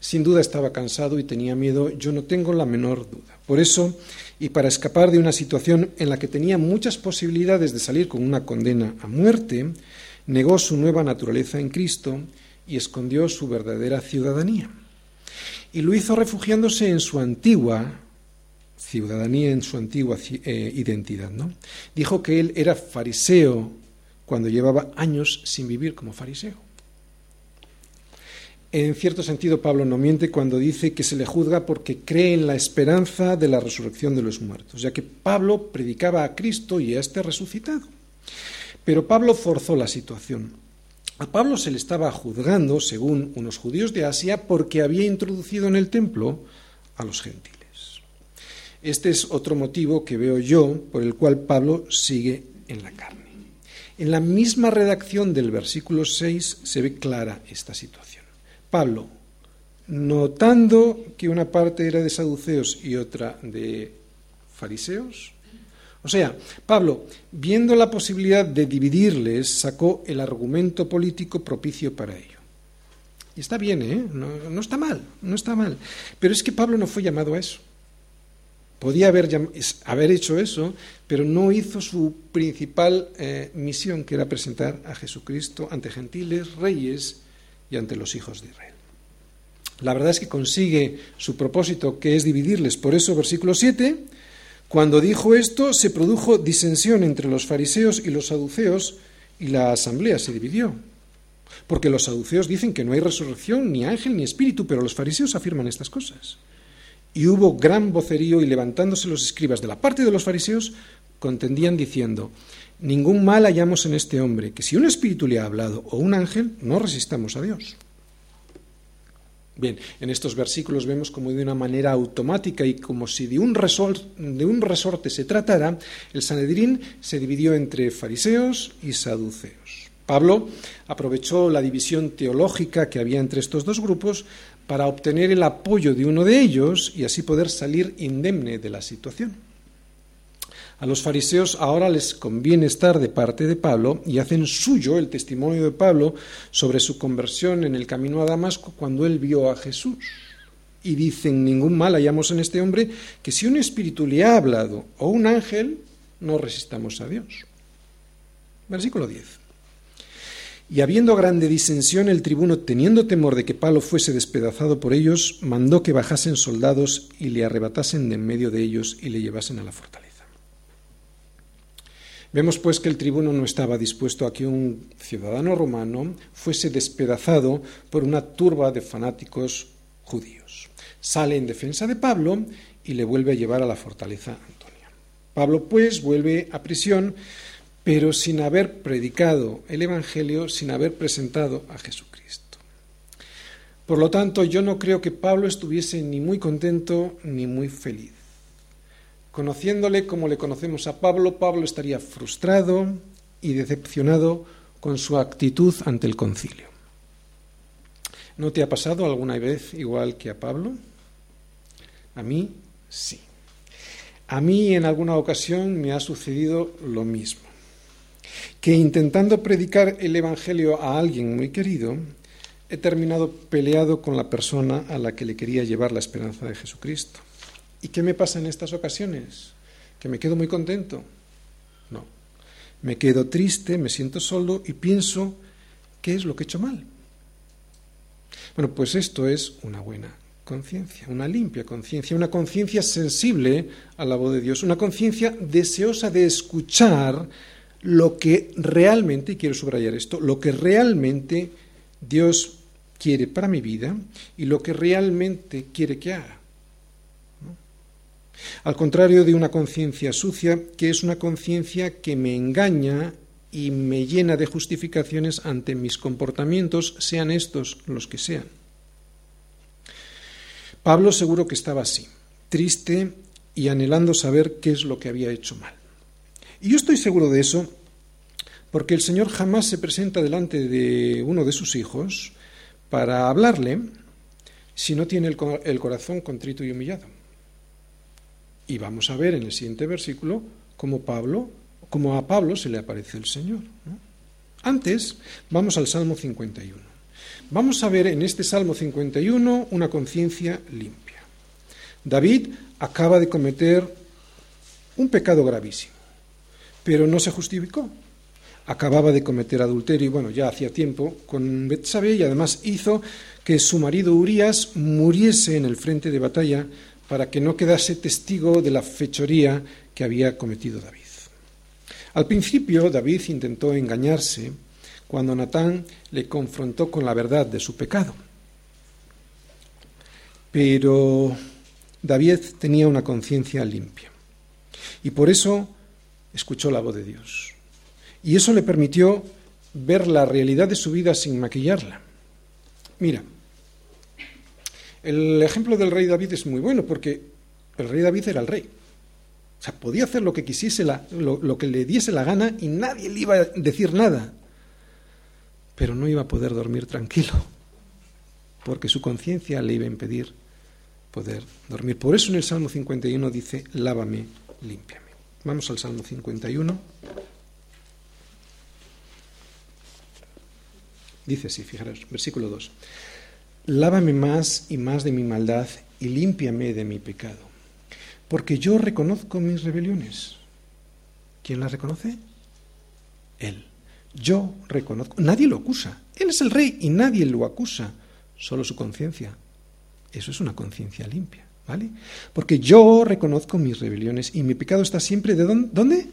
Sin duda estaba cansado y tenía miedo, yo no tengo la menor duda. Por eso, y para escapar de una situación en la que tenía muchas posibilidades de salir con una condena a muerte, negó su nueva naturaleza en Cristo y escondió su verdadera ciudadanía. Y lo hizo refugiándose en su antigua ciudadanía, en su antigua eh, identidad. ¿no? Dijo que él era fariseo cuando llevaba años sin vivir como fariseo. En cierto sentido, Pablo no miente cuando dice que se le juzga porque cree en la esperanza de la resurrección de los muertos, ya que Pablo predicaba a Cristo y a este resucitado. Pero Pablo forzó la situación. A Pablo se le estaba juzgando, según unos judíos de Asia, porque había introducido en el templo a los gentiles. Este es otro motivo que veo yo por el cual Pablo sigue en la carne. En la misma redacción del versículo 6 se ve clara esta situación. Pablo, notando que una parte era de saduceos y otra de fariseos, o sea, Pablo, viendo la posibilidad de dividirles, sacó el argumento político propicio para ello. Y está bien, ¿eh? No, está mal, no está mal. Pero es que Pablo no fue llamado a eso. Podía haber, haber hecho eso, pero no hizo su principal eh, misión, que era presentar a Jesucristo ante gentiles, reyes y ante los hijos de Israel. La verdad es que consigue su propósito, que es dividirles. Por eso, versículo 7, cuando dijo esto, se produjo disensión entre los fariseos y los saduceos, y la asamblea se dividió. Porque los saduceos dicen que no hay resurrección, ni ángel, ni espíritu, pero los fariseos afirman estas cosas. Y hubo gran vocerío y levantándose los escribas de la parte de los fariseos, contendían diciendo, ningún mal hallamos en este hombre, que si un espíritu le ha hablado o un ángel, no resistamos a Dios. Bien, en estos versículos vemos como de una manera automática y como si de un, de un resorte se tratara, el Sanedrín se dividió entre fariseos y saduceos. Pablo aprovechó la división teológica que había entre estos dos grupos para obtener el apoyo de uno de ellos y así poder salir indemne de la situación. A los fariseos ahora les conviene estar de parte de Pablo y hacen suyo el testimonio de Pablo sobre su conversión en el camino a Damasco cuando él vio a Jesús. Y dicen, ningún mal hallamos en este hombre, que si un espíritu le ha hablado o un ángel, no resistamos a Dios. Versículo 10. Y habiendo grande disensión, el tribuno, teniendo temor de que Pablo fuese despedazado por ellos, mandó que bajasen soldados y le arrebatasen de en medio de ellos y le llevasen a la fortaleza. Vemos pues que el tribuno no estaba dispuesto a que un ciudadano romano fuese despedazado por una turba de fanáticos judíos. Sale en defensa de Pablo y le vuelve a llevar a la fortaleza Antonia. Pablo pues vuelve a prisión, pero sin haber predicado el Evangelio, sin haber presentado a Jesucristo. Por lo tanto, yo no creo que Pablo estuviese ni muy contento ni muy feliz. Conociéndole como le conocemos a Pablo, Pablo estaría frustrado y decepcionado con su actitud ante el concilio. ¿No te ha pasado alguna vez igual que a Pablo? A mí sí. A mí en alguna ocasión me ha sucedido lo mismo, que intentando predicar el Evangelio a alguien muy querido, he terminado peleado con la persona a la que le quería llevar la esperanza de Jesucristo. ¿Y qué me pasa en estas ocasiones? ¿Que me quedo muy contento? No. Me quedo triste, me siento solo y pienso, ¿qué es lo que he hecho mal? Bueno, pues esto es una buena conciencia, una limpia conciencia, una conciencia sensible a la voz de Dios, una conciencia deseosa de escuchar lo que realmente, y quiero subrayar esto, lo que realmente Dios quiere para mi vida y lo que realmente quiere que haga. Al contrario de una conciencia sucia, que es una conciencia que me engaña y me llena de justificaciones ante mis comportamientos, sean estos los que sean. Pablo seguro que estaba así, triste y anhelando saber qué es lo que había hecho mal. Y yo estoy seguro de eso porque el Señor jamás se presenta delante de uno de sus hijos para hablarle si no tiene el, corazón contrito y humillado. Y vamos a ver en el siguiente versículo cómo Pablo, cómo a Pablo se le aparece el Señor. Antes, vamos al Salmo 51. Vamos a ver en este Salmo 51 una conciencia limpia. David acaba de cometer un pecado gravísimo, pero no se justificó acababa de cometer adulterio, bueno, ya hacía tiempo, con Betsabé y además hizo que su marido Urias muriese en el frente de batalla para que no quedase testigo de la fechoría que había cometido David. Al principio David intentó engañarse cuando Natán le confrontó con la verdad de su pecado. Pero David tenía una conciencia limpia y por eso escuchó la voz de Dios. Y eso le permitió ver la realidad de su vida sin maquillarla. Mira, el ejemplo del rey David es muy bueno porque el rey David era el rey. O sea, podía hacer lo que quisiese, lo, lo que le diese la gana y nadie le iba a decir nada. Pero no iba a poder dormir tranquilo porque su conciencia le iba a impedir poder dormir. Por eso en el Salmo 51 dice, lávame, límpiame. Vamos al Salmo 51. Dice así, fijaros, versículo 2. Lávame más y más de mi maldad y límpiame de mi pecado, porque yo reconozco mis rebeliones. ¿Quién las reconoce? Él. Yo reconozco. Nadie lo acusa. Él es el rey y nadie lo acusa, solo su conciencia. Eso es una conciencia limpia, ¿vale? Porque yo reconozco mis rebeliones y mi pecado está siempre de dónde?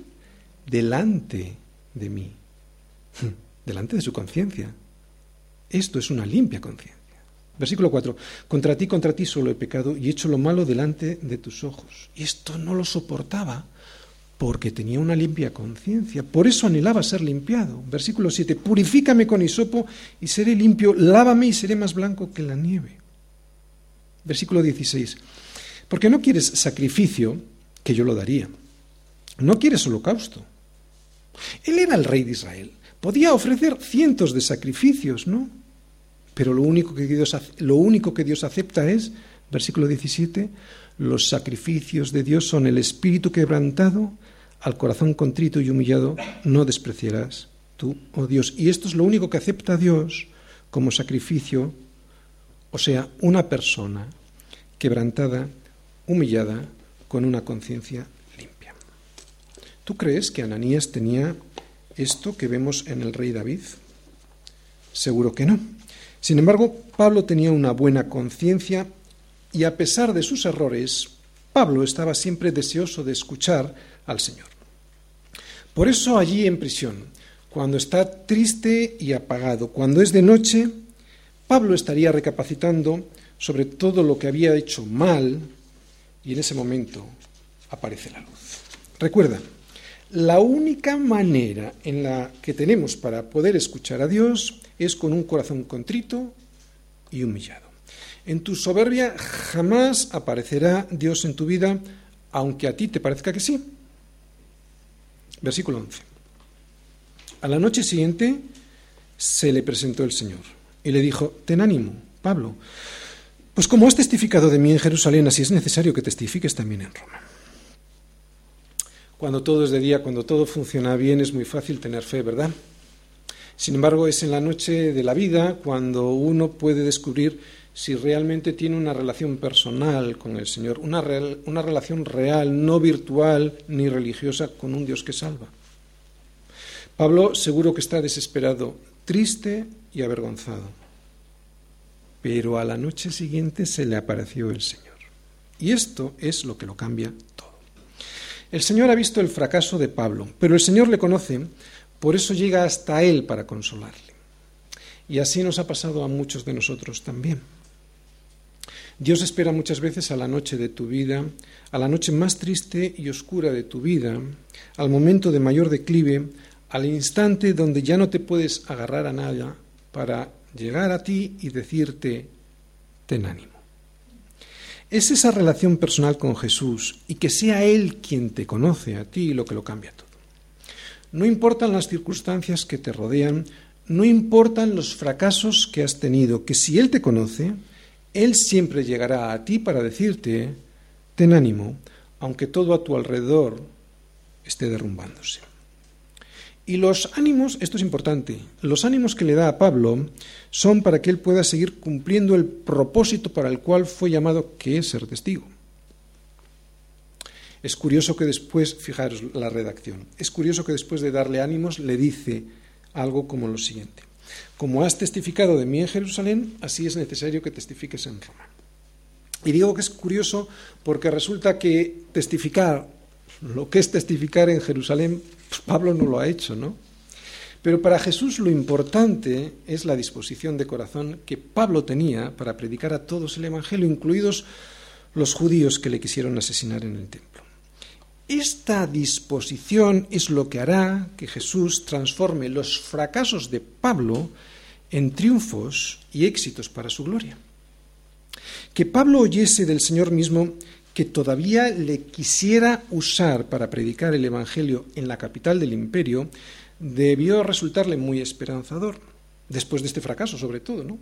Delante de mí. Delante de su conciencia. Esto es una limpia conciencia. Versículo 4. Contra ti, contra ti solo he pecado y he hecho lo malo delante de tus ojos. Y esto no lo soportaba porque tenía una limpia conciencia. Por eso anhelaba ser limpiado. Versículo 7. Purifícame con hisopo y seré limpio. Lávame y seré más blanco que la nieve. Versículo 16. Porque no quieres sacrificio, que yo lo daría. No quieres holocausto. Él era el rey de Israel. Podía ofrecer cientos de sacrificios, ¿no? Pero lo único que Dios, lo único que Dios acepta es, versículo 17, los sacrificios de Dios son el espíritu quebrantado, al corazón contrito y humillado no despreciarás tú, oh Dios. Y esto es lo único que acepta Dios como sacrificio, o sea, una persona quebrantada, humillada, con una conciencia limpia. ¿Tú crees que Ananías tenía esto que vemos en el rey David? Seguro que no. Sin embargo, Pablo tenía una buena conciencia y a pesar de sus errores, Pablo estaba siempre deseoso de escuchar al Señor. Por eso allí en prisión, cuando está triste y apagado, cuando es de noche, Pablo estaría recapacitando sobre todo lo que había hecho mal y en ese momento aparece la luz. Recuerda, la única manera en la que tenemos para poder escuchar a Dios es con un corazón contrito y humillado. En tu soberbia jamás aparecerá Dios en tu vida, aunque a ti te parezca que sí. Versículo 11. A la noche siguiente se le presentó el Señor y le dijo, ten ánimo, Pablo, pues como has testificado de mí en Jerusalén, así es necesario que testifiques también en Roma. Cuando todo es de día, cuando todo funciona bien, es muy fácil tener fe, ¿verdad? Sin embargo, es en la noche de la vida cuando uno puede descubrir si realmente tiene una relación personal con el Señor, una, una relación real, no virtual ni religiosa, con un Dios que salva. Pablo seguro que está desesperado, triste y avergonzado. Pero a la noche siguiente se le apareció el Señor. Y esto es lo que lo cambia. El Señor ha visto el fracaso de Pablo, pero el Señor le conoce, por eso llega hasta él para consolarle. Y así nos ha pasado a muchos de nosotros también. Dios espera muchas veces a la noche de tu vida, a la noche más triste y oscura de tu vida, al momento de mayor declive, al instante donde ya no te puedes agarrar a nada para llegar a ti y decirte, ten ánimo es esa relación personal con Jesús y que sea Él quien te conoce a ti lo que lo cambia todo. no importan las circunstancias que te rodean, no importan los fracasos que has tenido, que si Él te conoce, Él siempre llegará a ti para decirte, ten ánimo, aunque todo a tu alrededor esté derrumbándose. Y los ánimos, esto es importante, los ánimos que le da a Pablo son para que él pueda seguir cumpliendo el propósito para el cual fue llamado, que es ser testigo. Es curioso que después, fijaros la redacción, es curioso que después de darle ánimos le dice algo como lo siguiente. Como has testificado de mí en Jerusalén, así es necesario que testifiques en Roma. Y digo que es curioso porque resulta que testificar, lo que es testificar en Jerusalén, pues Pablo no lo ha hecho, ¿no? Pero para Jesús lo importante es la disposición de corazón que Pablo tenía para predicar a todos el Evangelio, incluidos los judíos que le quisieron asesinar en el templo. Esta disposición es lo que hará que Jesús transforme los fracasos de Pablo en triunfos y éxitos para su gloria. Que Pablo oyese del Señor mismo que todavía le quisiera usar para predicar el Evangelio en la capital del imperio, debió resultarle muy esperanzador, después de este fracaso sobre todo, ¿no?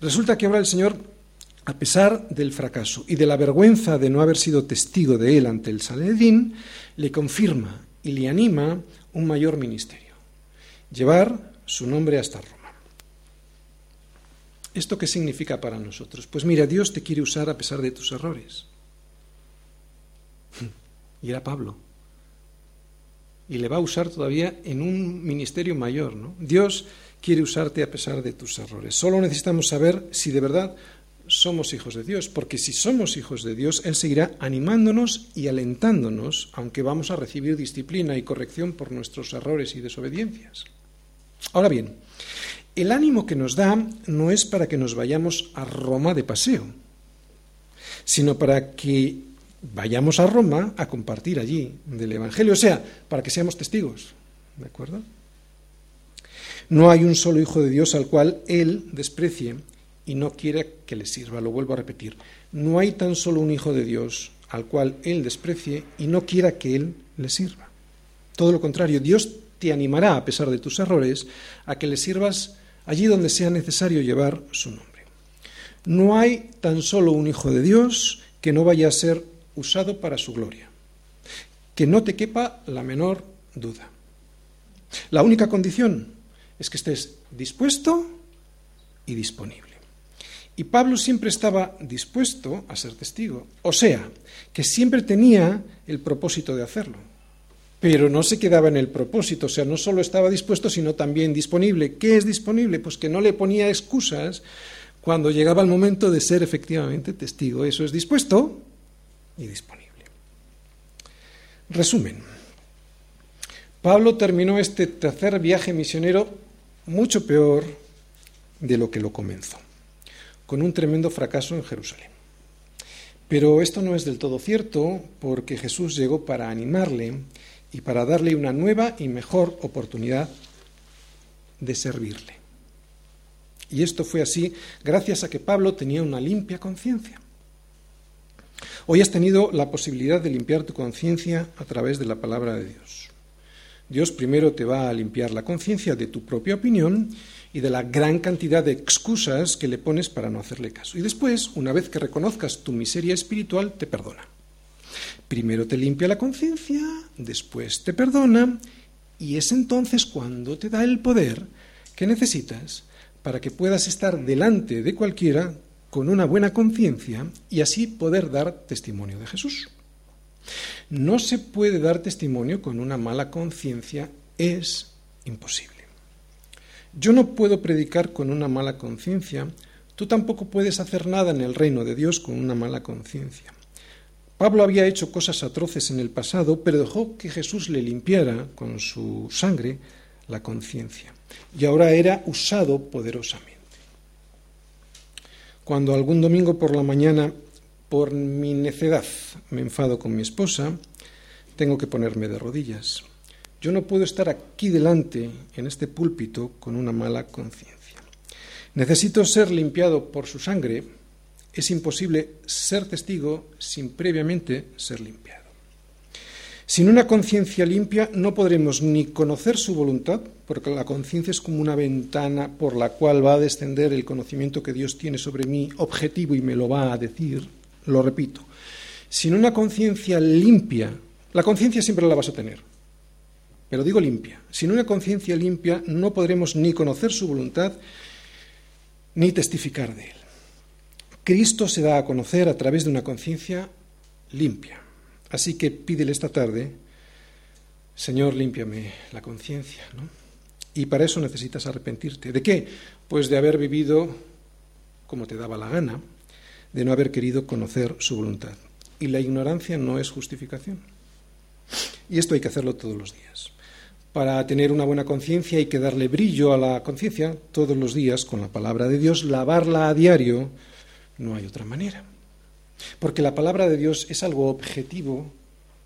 Resulta que ahora el Señor, a pesar del fracaso y de la vergüenza de no haber sido testigo de él ante el Saledín, le confirma y le anima un mayor ministerio, llevar su nombre hasta Roma. ¿Esto qué significa para nosotros? Pues mira, Dios te quiere usar a pesar de tus errores. Y era Pablo. Y le va a usar todavía en un ministerio mayor. ¿no? Dios quiere usarte a pesar de tus errores. Solo necesitamos saber si de verdad somos hijos de Dios, porque si somos hijos de Dios, Él seguirá animándonos y alentándonos, aunque vamos a recibir disciplina y corrección por nuestros errores y desobediencias. Ahora bien, el ánimo que nos da no es para que nos vayamos a Roma de paseo, sino para que vayamos a Roma a compartir allí del Evangelio, o sea, para que seamos testigos. ¿De acuerdo? No hay un solo Hijo de Dios al cual Él desprecie y no quiera que le sirva. Lo vuelvo a repetir. No hay tan solo un Hijo de Dios al cual Él desprecie y no quiera que Él le sirva. Todo lo contrario, Dios te animará, a pesar de tus errores, a que le sirvas allí donde sea necesario llevar su nombre. No hay tan solo un Hijo de Dios que no vaya a ser usado para su gloria. Que no te quepa la menor duda. La única condición es que estés dispuesto y disponible. Y Pablo siempre estaba dispuesto a ser testigo, o sea, que siempre tenía el propósito de hacerlo. Pero no se quedaba en el propósito, o sea, no solo estaba dispuesto, sino también disponible. ¿Qué es disponible? Pues que no le ponía excusas cuando llegaba el momento de ser efectivamente testigo. Eso es dispuesto y disponible. Resumen. Pablo terminó este tercer viaje misionero mucho peor de lo que lo comenzó, con un tremendo fracaso en Jerusalén. Pero esto no es del todo cierto porque Jesús llegó para animarle y para darle una nueva y mejor oportunidad de servirle. Y esto fue así gracias a que Pablo tenía una limpia conciencia. Hoy has tenido la posibilidad de limpiar tu conciencia a través de la palabra de Dios. Dios primero te va a limpiar la conciencia de tu propia opinión y de la gran cantidad de excusas que le pones para no hacerle caso. Y después, una vez que reconozcas tu miseria espiritual, te perdona. Primero te limpia la conciencia, después te perdona, y es entonces cuando te da el poder que necesitas para que puedas estar delante de cualquiera con una buena conciencia y así poder dar testimonio de Jesús. No se puede dar testimonio con una mala conciencia, es imposible. Yo no puedo predicar con una mala conciencia, tú tampoco puedes hacer nada en el reino de Dios con una mala conciencia. Pablo había hecho cosas atroces en el pasado, pero dejó que Jesús le limpiara con su sangre la conciencia, y ahora era usado poderosamente. Cuando algún domingo por la mañana, por mi necedad, me enfado con mi esposa, tengo que ponerme de rodillas. Yo no puedo estar aquí delante, en este púlpito, con una mala conciencia. Necesito ser limpiado por su sangre. Es imposible ser testigo sin previamente ser limpiado. Sin una conciencia limpia no podremos ni conocer su voluntad, porque la conciencia es como una ventana por la cual va a descender el conocimiento que Dios tiene sobre mí, objetivo, y me lo va a decir, lo repito. Sin una conciencia limpia, la conciencia siempre la vas a tener, pero digo limpia. Sin una conciencia limpia no podremos ni conocer su voluntad, ni testificar de él. Cristo se da a conocer a través de una conciencia limpia. Así que pídele esta tarde, Señor, límpiame la conciencia, ¿no? Y para eso necesitas arrepentirte. ¿De qué? Pues de haber vivido como te daba la gana, de no haber querido conocer su voluntad. Y la ignorancia no es justificación. Y esto hay que hacerlo todos los días. Para tener una buena conciencia hay que darle brillo a la conciencia todos los días con la palabra de Dios, lavarla a diario. No hay otra manera. Porque la palabra de Dios es algo objetivo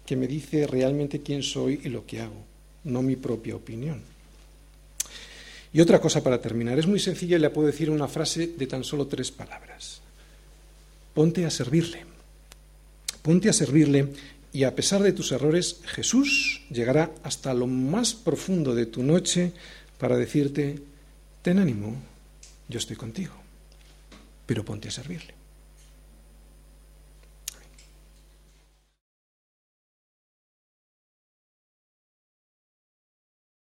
que me dice realmente quién soy y lo que hago, no mi propia opinión. Y otra cosa para terminar, es muy sencilla y le puedo decir una frase de tan solo tres palabras. Ponte a servirle. Ponte a servirle y a pesar de tus errores, Jesús llegará hasta lo más profundo de tu noche para decirte, ten ánimo, yo estoy contigo, pero ponte a servirle.